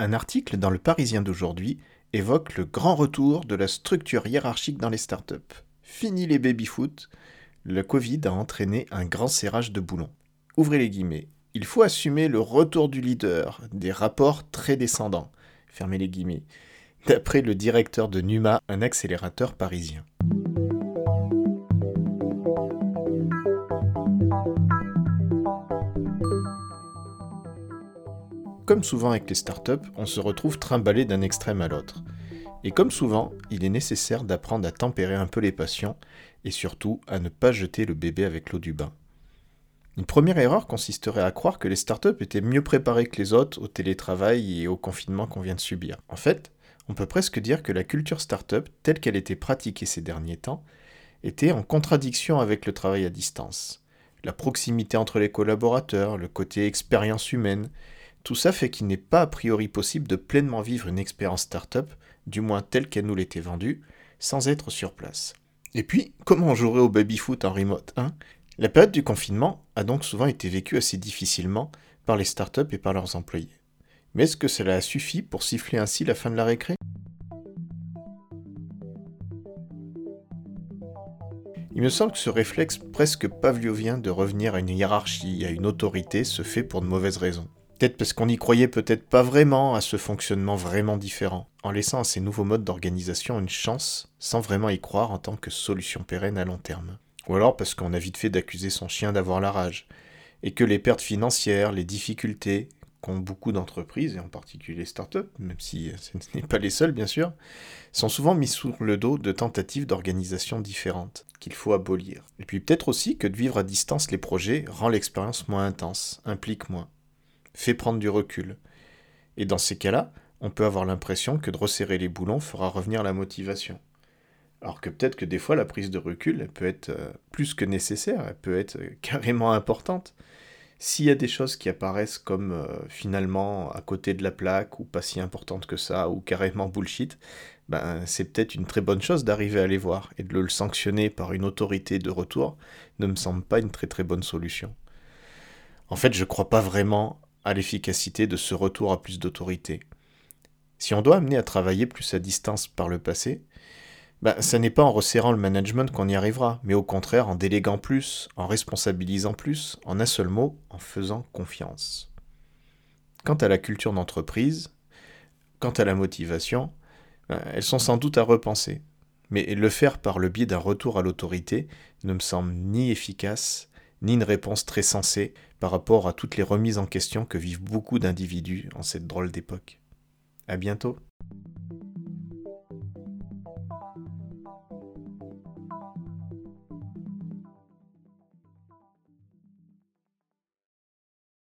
Un article dans le Parisien d'aujourd'hui évoque le grand retour de la structure hiérarchique dans les startups. Fini les baby-foot, le Covid a entraîné un grand serrage de boulons. Ouvrez les guillemets. Il faut assumer le retour du leader, des rapports très descendants. Fermez les guillemets. D'après le directeur de Numa, un accélérateur parisien. Comme souvent avec les startups, on se retrouve trimballé d'un extrême à l'autre. Et comme souvent, il est nécessaire d'apprendre à tempérer un peu les passions et surtout à ne pas jeter le bébé avec l'eau du bain. Une première erreur consisterait à croire que les startups étaient mieux préparées que les autres au télétravail et au confinement qu'on vient de subir. En fait, on peut presque dire que la culture startup, telle qu'elle était pratiquée ces derniers temps, était en contradiction avec le travail à distance. La proximité entre les collaborateurs, le côté expérience humaine, tout ça fait qu'il n'est pas a priori possible de pleinement vivre une expérience startup, du moins telle qu'elle nous l'était vendue, sans être sur place. Et puis, comment on jouerait au baby-foot en remote hein? La période du confinement a donc souvent été vécue assez difficilement par les startups et par leurs employés. Mais est-ce que cela a suffi pour siffler ainsi la fin de la récré? Il me semble que ce réflexe presque pavlovien de revenir à une hiérarchie, à une autorité, se fait pour de mauvaises raisons. Peut-être parce qu'on n'y croyait peut-être pas vraiment à ce fonctionnement vraiment différent, en laissant à ces nouveaux modes d'organisation une chance, sans vraiment y croire en tant que solution pérenne à long terme. Ou alors parce qu'on a vite fait d'accuser son chien d'avoir la rage, et que les pertes financières, les difficultés qu'ont beaucoup d'entreprises, et en particulier les startups, même si ce n'est pas les seuls bien sûr, sont souvent mis sous le dos de tentatives d'organisation différentes, qu'il faut abolir. Et puis peut-être aussi que de vivre à distance les projets rend l'expérience moins intense, implique moins fait prendre du recul. Et dans ces cas-là, on peut avoir l'impression que de resserrer les boulons fera revenir la motivation. Alors que peut-être que des fois la prise de recul, elle peut être euh, plus que nécessaire, elle peut être euh, carrément importante. S'il y a des choses qui apparaissent comme euh, finalement à côté de la plaque ou pas si importantes que ça ou carrément bullshit, ben c'est peut-être une très bonne chose d'arriver à les voir et de le sanctionner par une autorité de retour ne me semble pas une très très bonne solution. En fait, je crois pas vraiment à l'efficacité de ce retour à plus d'autorité. Si on doit amener à travailler plus à distance par le passé, ben, ça n'est pas en resserrant le management qu'on y arrivera, mais au contraire en déléguant plus, en responsabilisant plus, en un seul mot, en faisant confiance. Quant à la culture d'entreprise, quant à la motivation, ben, elles sont sans doute à repenser. Mais le faire par le biais d'un retour à l'autorité ne me semble ni efficace, ni une réponse très sensée par rapport à toutes les remises en question que vivent beaucoup d'individus en cette drôle d'époque. À bientôt!